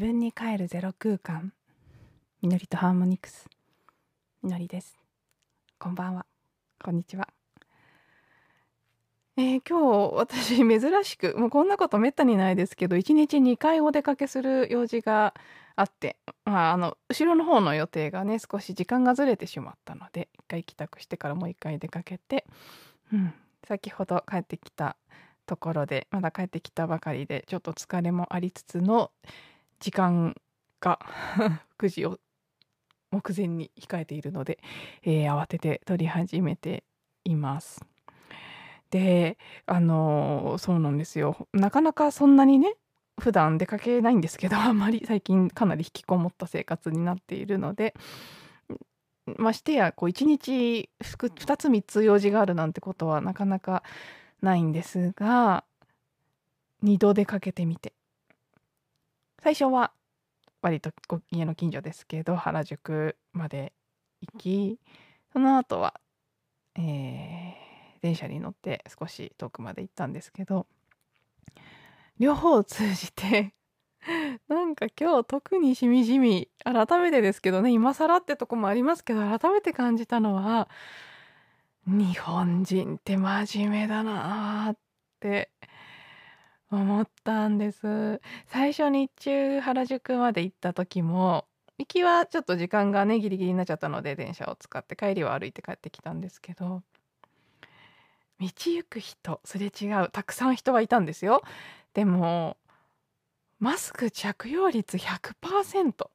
分に帰るゼロ空間。みのりとハーモニクスみのりです。こんばんは。こんにちは。えー、今日私珍しくもうこんなことめったにないですけど1日2回お出かけする用事があって、まあ、あの後ろの方の予定がね少し時間がずれてしまったので1回帰宅してからもう1回出かけて、うん、先ほど帰ってきたところでまだ帰ってきたばかりでちょっと疲れもありつつの時間が 9時を目前に控えているので、えー、慌てて撮り始めています。であのそうなんですよなかなかそんなにね普段出かけないんですけど あんまり最近かなり引きこもった生活になっているのでましてやこう1日2つ3つ用事があるなんてことはなかなかないんですが2度出かけてみて最初は割と家の近所ですけど原宿まで行きその後は、えー、電車に乗って少し遠くまで行ったんですけど両方を通じて なんか今日特にしみじみ改めてですけどね今更ってとこもありますけど改めて感じたのは日本人って真面目だなって思ったんです。最初日中原宿まで行った時も行きはちょっと時間がねギリギリになっちゃったので電車を使って帰りは歩いて帰ってきたんですけど道行く人すれ違うたくさん人はいたんですよ。でもマスク着用率100%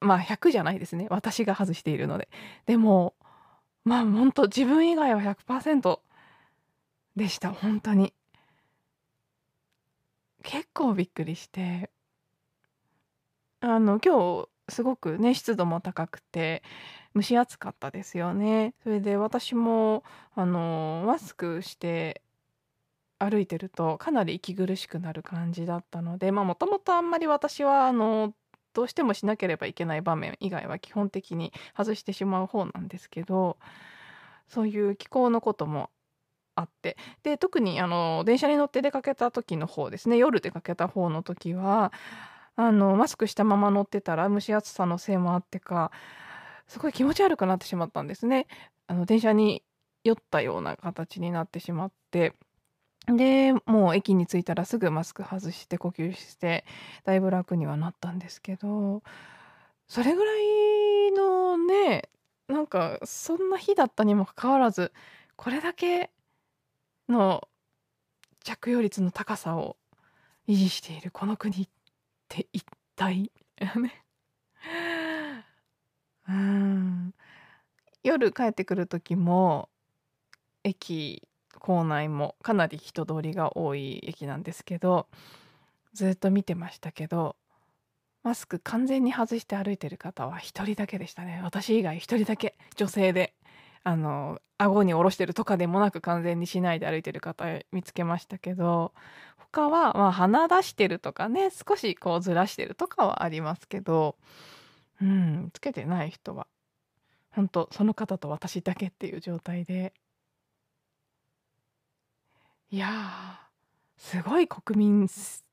まあ100じゃないですね。私が外しているので。でもまあ本当自分以外は100%でした。本当に。結構びっくりして。あの今日すごくね湿度も高くて蒸し暑かったですよね。それで私もあのマスクして歩いてるとかなり息苦しくなる感じだったのでまあもともとあんまり私はあのどうしてもしなければいけない場面以外は基本的に外してしまう方なんですけどそういう気候のこともあって。で特にあの電車に乗って出かけた時の方ですね。夜出かけた方の時はあのマスクしたまま乗ってたら蒸し暑さのせいもあってかすごい気持ち悪くなってしまったんですね。あの電車に酔ったような形になってしまって。でもう駅に着いたらすぐマスク外して呼吸してだいぶ楽にはなったんですけどそれぐらいのねなんかそんな日だったにもかかわらずこれだけの着用率の高さを維持しているこの国って一体？うん。夜帰ってくる時も駅構内もかなり人通りが多い駅なんですけどずっと見てましたけどマスク完全に外して歩いてる方は1人だけでしたね。私以外1人だけ女性で。あの顎に下ろしてるとかでもなく完全にしないで歩いてる方見つけましたけど他はまあ鼻出してるとかね少しこうずらしてるとかはありますけどうんつけてない人は本当その方と私だけっていう状態で。いやすごい国民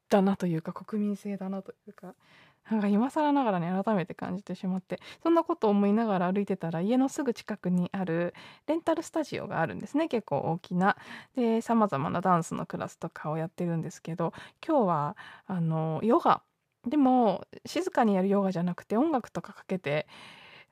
だなというか国民性だなというかなんか今更ながらね改めて感じてしまってそんなことを思いながら歩いてたら家のすぐ近くにあるレンタルスタジオがあるんですね。結構大きな。でさまざまなダンスのクラスとかをやってるんですけど今日はあのヨガ。でも静かにやるヨガじゃなくて音楽とかかけて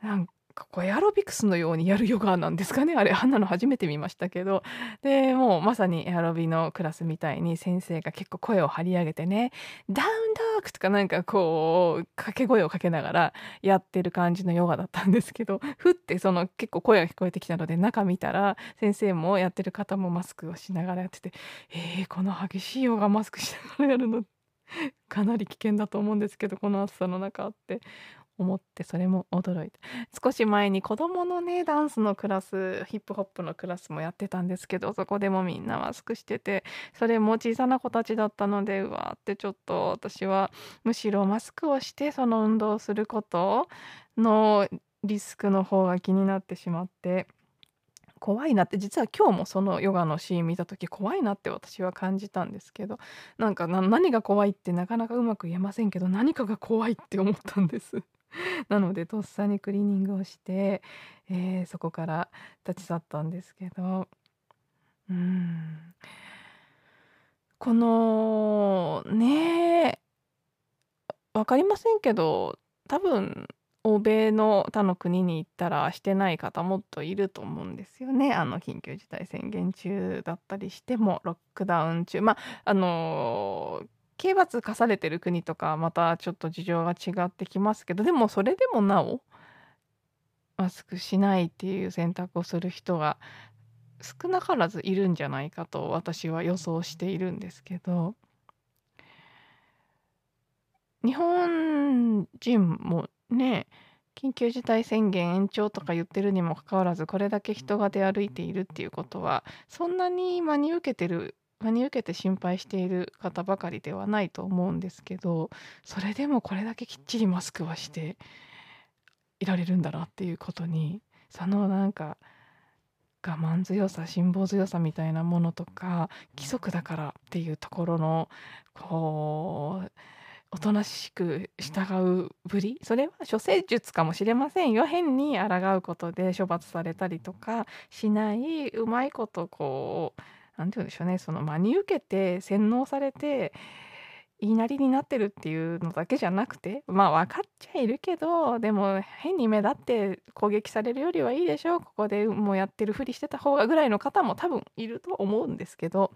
なんかこうエアロビクスのようにやるヨガなんですかね。あれあんなの初めて見ましたけど。でもうまさにエアロビのクラスみたいに先生が結構声を張り上げてね「ダウンドッグ」とかなんかこう掛け声をかけながらやってる感じのヨガだったんですけどふってその結構声が聞こえてきたので中見たら先生もやってる方もマスクをしながらやっててえー、この激しいヨガマスクしながらやるのかなり危険だと思うんですけどこの暑さの中って。思ってそれも驚いて 少し前に子どものねダンスのクラスヒップホップのクラスもやってたんですけどそこでもみんなマスクしててそれも小さな子たちだったのでうわーってちょっと私はむしろマスクをしてその運動をすることのリスクの方が気になってしまって怖いなって実は今日もそのヨガのシーン見た時怖いなって私は感じたんですけどなんか何が怖いってなかなかうまく言えませんけど何かが怖いって思ったんです。なのでとっさにクリーニングをして、えー、そこから立ち去ったんですけど。うん。このね分かりませんけど多分欧米の他の国に行ったらしてない方もっといると思うんですよね。あの緊急事態宣言中だったりしてもロックダウン中。まああの刑罰課されてる国とかまたちょっと事情が違ってきますけどでもそれでもなおマスクしないっていう選択をする人が少なからずいるんじゃないかと私は予想しているんですけど日本人もね緊急事態宣言延長とか言ってるにもかかわらずこれだけ人が出歩いているっていうことはそんなに真に受けてる真に受けて心配している方ばかりではないと思うんですけどそれでもこれだけきっちりマスクはしていられるんだなっていうことにそのなんか我慢強さ辛抱強さみたいなものとか規則だからっていうところのこうおとなしく従うぶりそれは処世術かもしれませんよ。変に抗うことで処罰されたりとかしないうまいことこう何て言うんでしょうね。その真に受けて洗脳されて言いなりになってるっていうのだけじゃなくてまあ分かっちゃいるけどでも変に目立って攻撃されるよりはいいでしょう。ここでもうやってるふりしてた方がぐらいの方も多分いると思うんですけど。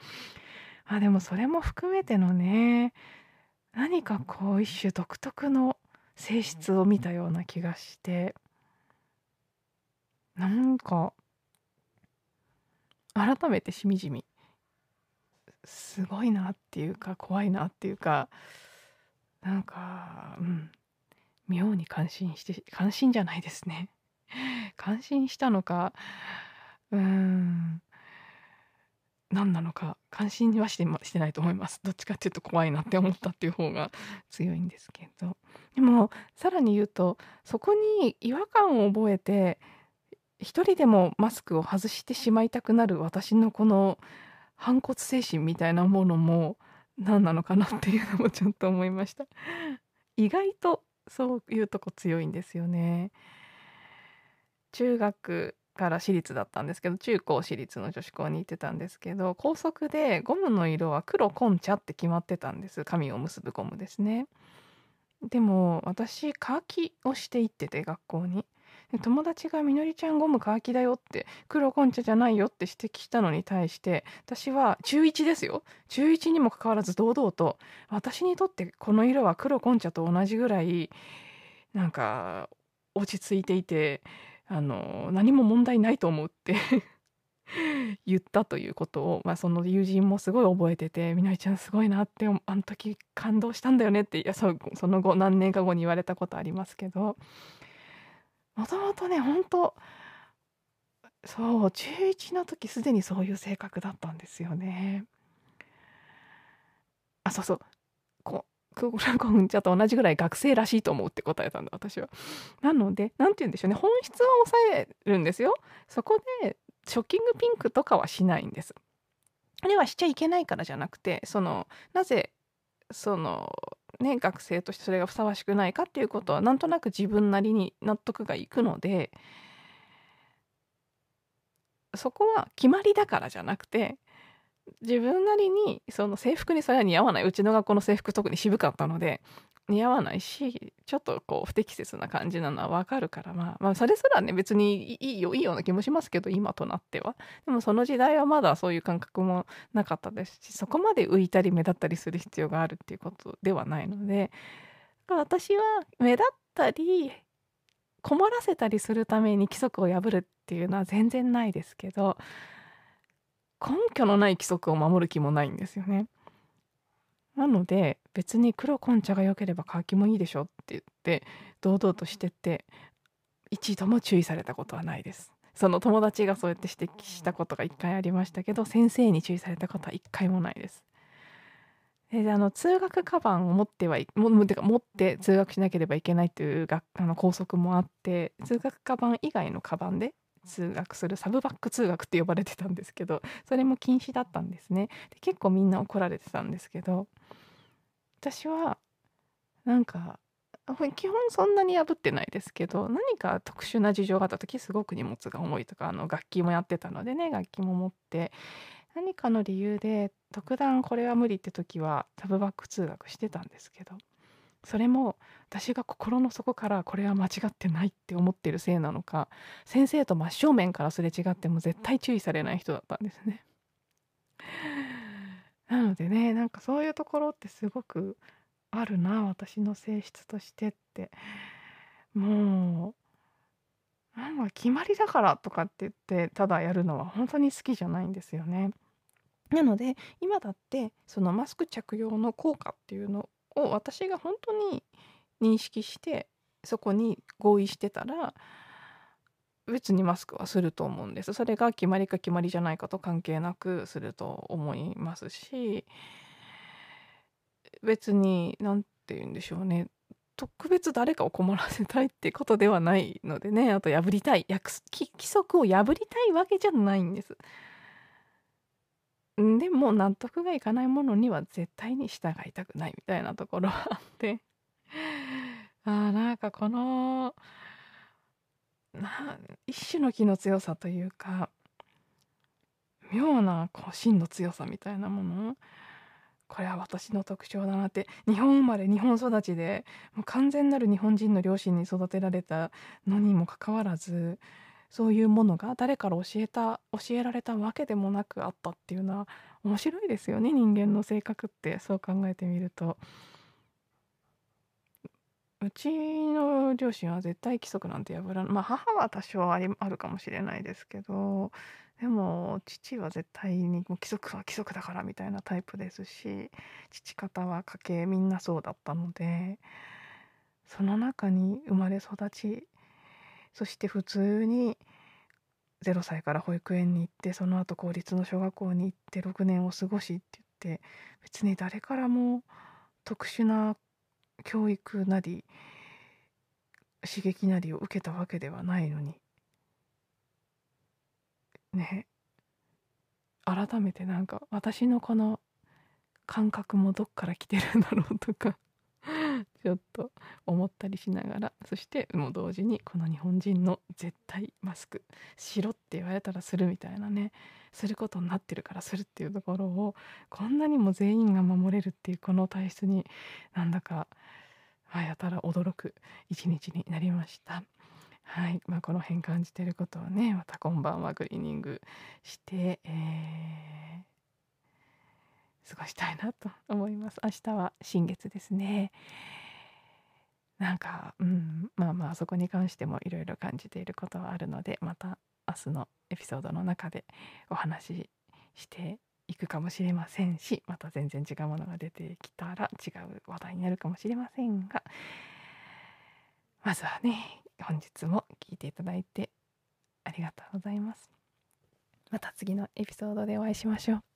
あでもそれも含めてのね何かこう一種独特の性質を見たような気がして。なんか改めてしみじみすごいなっていうか怖いなっていうかなんかうん。妙に感心して感心じゃないですね。感心したのかうん何なのか関心はしてしてないと思います。どっちかっていうと怖いなって思ったっていう方が強いんですけど。でもさらに言うとそこに違和感を覚えて一人でもマスクを外してしまいたくなる私のこの反骨精神みたいなものも何なのかなっていうのもちょっと思いました。意外とそういうとこ強いんですよね。中学から私立だったんですけど中高私立の女子校に行ってたんですけど高速でゴムの色は黒紺茶って決まってたんです。髪を結ぶゴムですね。でも私カーキをして行ってて学校に。友達が「みのりちゃんゴムカーキだよ」って「黒紺茶じゃないよ」って指摘したのに対して私は中1ですよ中1にもかかわらず堂々と私にとってこの色は黒紺茶と同じぐらいなんか落ち着いていてあの何も問題ないと思うって 言ったということを、まあ、その友人もすごい覚えてて「みなりちゃんすごいなってあの時感動したんだよね」っていやその後何年か後に言われたことありますけどもともとね本当そう中1の時すでにそういう性格だったんですよね。あそうそうこクーラコン茶と同じぐらい学生らしいと思うって答えたんだ私は。なので何て言うんでしょうね本質は抑えるんですよ。そこでショッキングピンクとかはしないんです。あれはしちゃいけないからじゃなくてそのなぜそのね学生としてそれがふさわしくないかっていうことはなんとなく自分なりに納得がいくのでそこは決まりだからじゃなくて自分なりにその制服にそれは似合わないうちの学校の制服特に渋かったので似合わないしちょっとこう不適切な感じなのはわかるからまあ、まあ、それすらね別にいいよいいような気もしますけど今となってはでもその時代はまだそういう感覚もなかったですしそこまで浮いたり目立ったりする必要があるっていうことではないので私は目立ったり困らせたりするために規則を破るっていうのは全然ないですけど根拠のない規則を守る気もないんですよね。なので別に黒紺茶が良ければ乾きもいいでしょって言って堂々としてて一度も注意されたことはないです。その友達がそうやって指摘したことが1回ありましたけど先生に注意されたことは1回もないです。であの通学カバンを持ってはいもてか持って通学しなければいけないというがあの校則もあって通学カバン以外のカバンで通学するサブバック通学って呼ばれてたんですけどそれも禁止だったんですね。で結構みんな怒られてたんですけど私はなんか基本そんなに破ってないですけど何か特殊な事情があった時すごく荷物が重いとかあの楽器もやってたのでね楽器も持って何かの理由で特段これは無理って時はタブバック通学してたんですけど。それも私が心の底からこれは間違ってないって思ってるせいなのか先生と真正面からすれ違っても絶対注意されない人だったんですね。なのでねなんかそういうところってすごくあるな私の性質としてってもうなんか決まりだからとかって言ってただやるのは本当に好きじゃないんですよね。なので今だってそのマスク着用の効果っていうのを私が本当に認識してそこに合意してたら別にマスクはすると思うんです。それが決まりか決まりじゃないかと関係なくすると思いますし別に何て言うんでしょうね。特別誰かを困らせたいってことではないのでね。あと破りたい約規則を破りたいわけじゃないんです。でも納得がいかないものには絶対に従いたくないみたいなところはあって。あなんかこのな一種の気の強さというか妙なこう芯の強さみたいなもの？これは私の特徴だなって。日本生まれ日本育ちでもう完全なる日本人の両親に育てられたのにもかかわらずそういうものが誰から教えた教えられたわけでもなくあったっていうのは面白いですよね人間の性格ってそう考えてみると。うちの両親は絶対規則なんて破らないまあ母は多少ありあるかもしれないですけどでも父は絶対にもう規則は規則だからみたいなタイプですし父方は家系みんなそうだったのでその中に生まれ育ちそして普通に0歳から保育園に行ってその後公立の小学校に行って6年を過ごしって言って別に誰からも特殊な教育なり刺激なりを受けたわけではないのにね改めてなんか私のこの感覚もどっから来てるんだろうとかちょっと思ったりしながらそしてもう同時にこの日本人の絶対マスクしろって言われたらするみたいなねすることになってるからするっていうところをこんなにも全員が守れるっていうこの体質になんだかやたら驚く一日になりました。はい。まあ、この辺感じてることをねまた今晩はクリーニングして、えー過ごしたいなと思います。明日は新月ですね。なんかうんまあまあそこに関してもいろいろ感じていることはあるのでまた明日のエピソードの中でお話ししていくかもしれませんしまた全然違うものが出てきたら違う話題になるかもしれませんがまずはね本日も聞いていただいてありがとうございます。また次のエピソードでお会いしましょう。